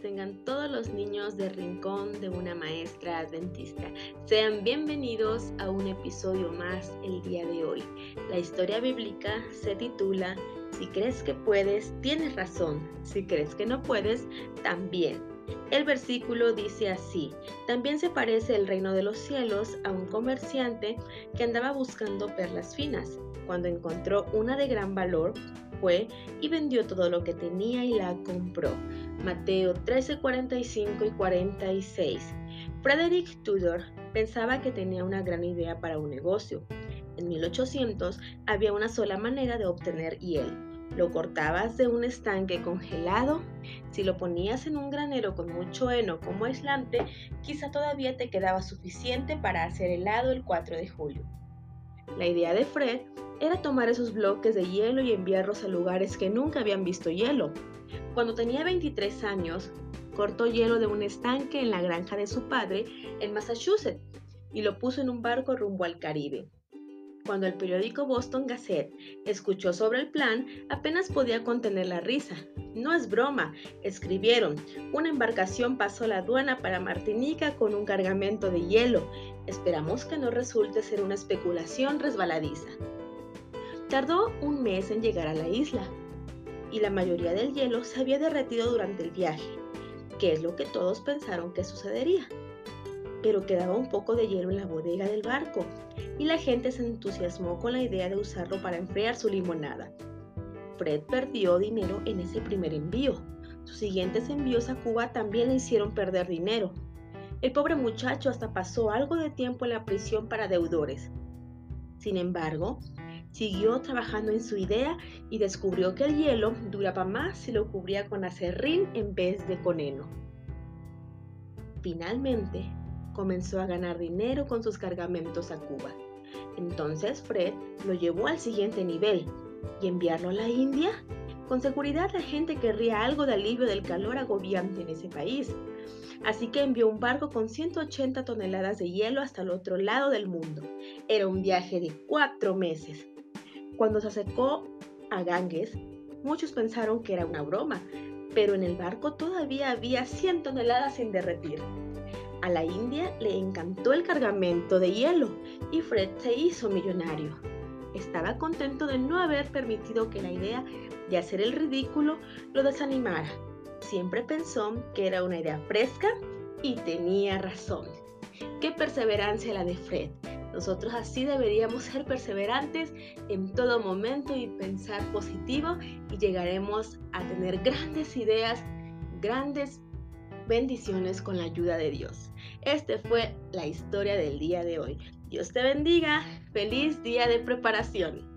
tengan todos los niños del rincón de una maestra adventista. Sean bienvenidos a un episodio más el día de hoy. La historia bíblica se titula Si crees que puedes, tienes razón. Si crees que no puedes, también. El versículo dice así, también se parece el reino de los cielos a un comerciante que andaba buscando perlas finas. Cuando encontró una de gran valor, fue y vendió todo lo que tenía y la compró. Mateo 13, 45 y 46. Frederick Tudor pensaba que tenía una gran idea para un negocio. En 1800 había una sola manera de obtener hiel. Lo cortabas de un estanque congelado. Si lo ponías en un granero con mucho heno como aislante, quizá todavía te quedaba suficiente para hacer helado el 4 de julio. La idea de Fred era tomar esos bloques de hielo y enviarlos a lugares que nunca habían visto hielo. Cuando tenía 23 años, cortó hielo de un estanque en la granja de su padre en Massachusetts y lo puso en un barco rumbo al Caribe. Cuando el periódico Boston Gazette escuchó sobre el plan, apenas podía contener la risa. No es broma, escribieron. Una embarcación pasó la aduana para Martinica con un cargamento de hielo. Esperamos que no resulte ser una especulación resbaladiza. Tardó un mes en llegar a la isla y la mayoría del hielo se había derretido durante el viaje, que es lo que todos pensaron que sucedería pero quedaba un poco de hielo en la bodega del barco y la gente se entusiasmó con la idea de usarlo para enfriar su limonada. Fred perdió dinero en ese primer envío. Sus siguientes envíos a Cuba también le hicieron perder dinero. El pobre muchacho hasta pasó algo de tiempo en la prisión para deudores. Sin embargo, siguió trabajando en su idea y descubrió que el hielo duraba más si lo cubría con acerrín en vez de con heno. Finalmente, comenzó a ganar dinero con sus cargamentos a Cuba. Entonces Fred lo llevó al siguiente nivel y enviarlo a la India. Con seguridad la gente querría algo de alivio del calor agobiante en ese país. Así que envió un barco con 180 toneladas de hielo hasta el otro lado del mundo. Era un viaje de cuatro meses. Cuando se acercó a Ganges, muchos pensaron que era una broma, pero en el barco todavía había 100 toneladas sin derretir. A la India le encantó el cargamento de hielo y Fred se hizo millonario. Estaba contento de no haber permitido que la idea de hacer el ridículo lo desanimara. Siempre pensó que era una idea fresca y tenía razón. Qué perseverancia la de Fred. Nosotros así deberíamos ser perseverantes en todo momento y pensar positivo y llegaremos a tener grandes ideas, grandes bendiciones con la ayuda de Dios. Este fue la historia del día de hoy. Dios te bendiga. Feliz día de preparación.